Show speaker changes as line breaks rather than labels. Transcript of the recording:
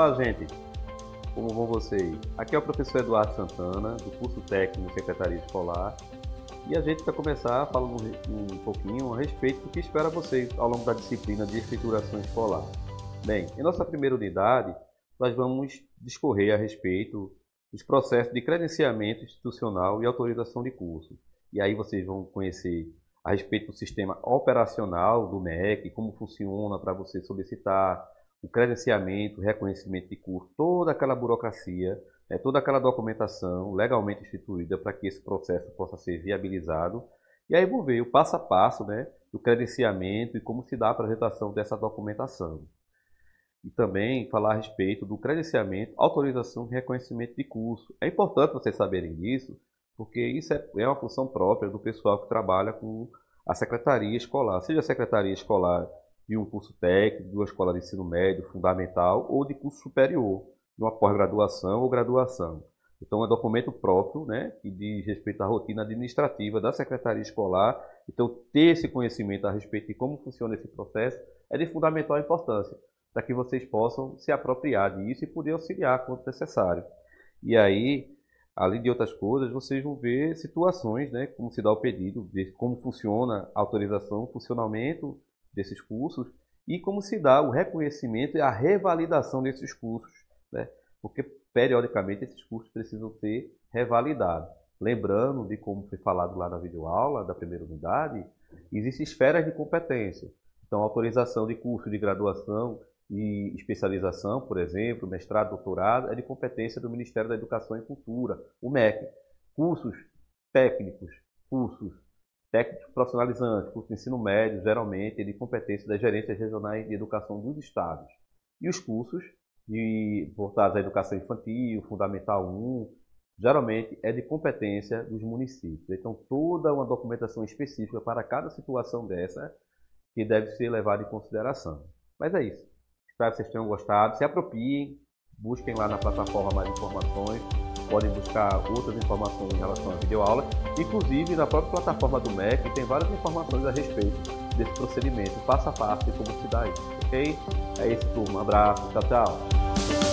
Olá, gente. Como vão vocês? Aqui é o professor Eduardo Santana, do curso técnico Secretaria Escolar. E a gente vai começar falando um pouquinho a respeito do que espera vocês ao longo da disciplina de escrituração escolar. Bem, em nossa primeira unidade, nós vamos discorrer a respeito dos processos de credenciamento institucional e autorização de curso. E aí vocês vão conhecer a respeito do sistema operacional do MEC, como funciona para você solicitar o credenciamento, reconhecimento de curso, toda aquela burocracia, né, toda aquela documentação legalmente instituída para que esse processo possa ser viabilizado. E aí vou ver o passo a passo né, do credenciamento e como se dá a apresentação dessa documentação. E também falar a respeito do credenciamento, autorização e reconhecimento de curso. É importante vocês saberem disso, porque isso é, é uma função própria do pessoal que trabalha com a secretaria escolar, seja a secretaria escolar de um curso técnico, de uma escola de ensino médio, fundamental ou de curso superior, de uma pós-graduação ou graduação. Então, é documento próprio, né, que diz respeito à rotina administrativa da secretaria escolar. Então, ter esse conhecimento a respeito de como funciona esse processo é de fundamental importância, para que vocês possam se apropriar disso e poder auxiliar quando necessário. E aí, além de outras coisas, vocês vão ver situações, né, como se dá o pedido, como funciona a autorização, o funcionamento desses cursos e como se dá o reconhecimento e a revalidação desses cursos, né, porque periodicamente esses cursos precisam ser revalidados. Lembrando de como foi falado lá na videoaula da primeira unidade, existem esferas de competência. Então, autorização de curso de graduação e especialização, por exemplo, mestrado, doutorado, é de competência do Ministério da Educação e Cultura, o MEC. Cursos técnicos, cursos técnicos profissionalizantes, curso de ensino médio, geralmente, é de competência das gerências regionais de educação dos estados. E os cursos de, voltados à educação infantil, Fundamental 1, geralmente é de competência dos municípios. Então, toda uma documentação específica para cada situação dessa que deve ser levada em consideração. Mas é isso. Espero que vocês tenham gostado. Se apropriem, busquem lá na plataforma mais informações. Podem buscar outras informações em relação à videoaula. Inclusive, na própria plataforma do MEC tem várias informações a respeito desse procedimento, passo a passo, de como se dá isso. Ok? É isso, turma. Um abraço. Tchau, tchau.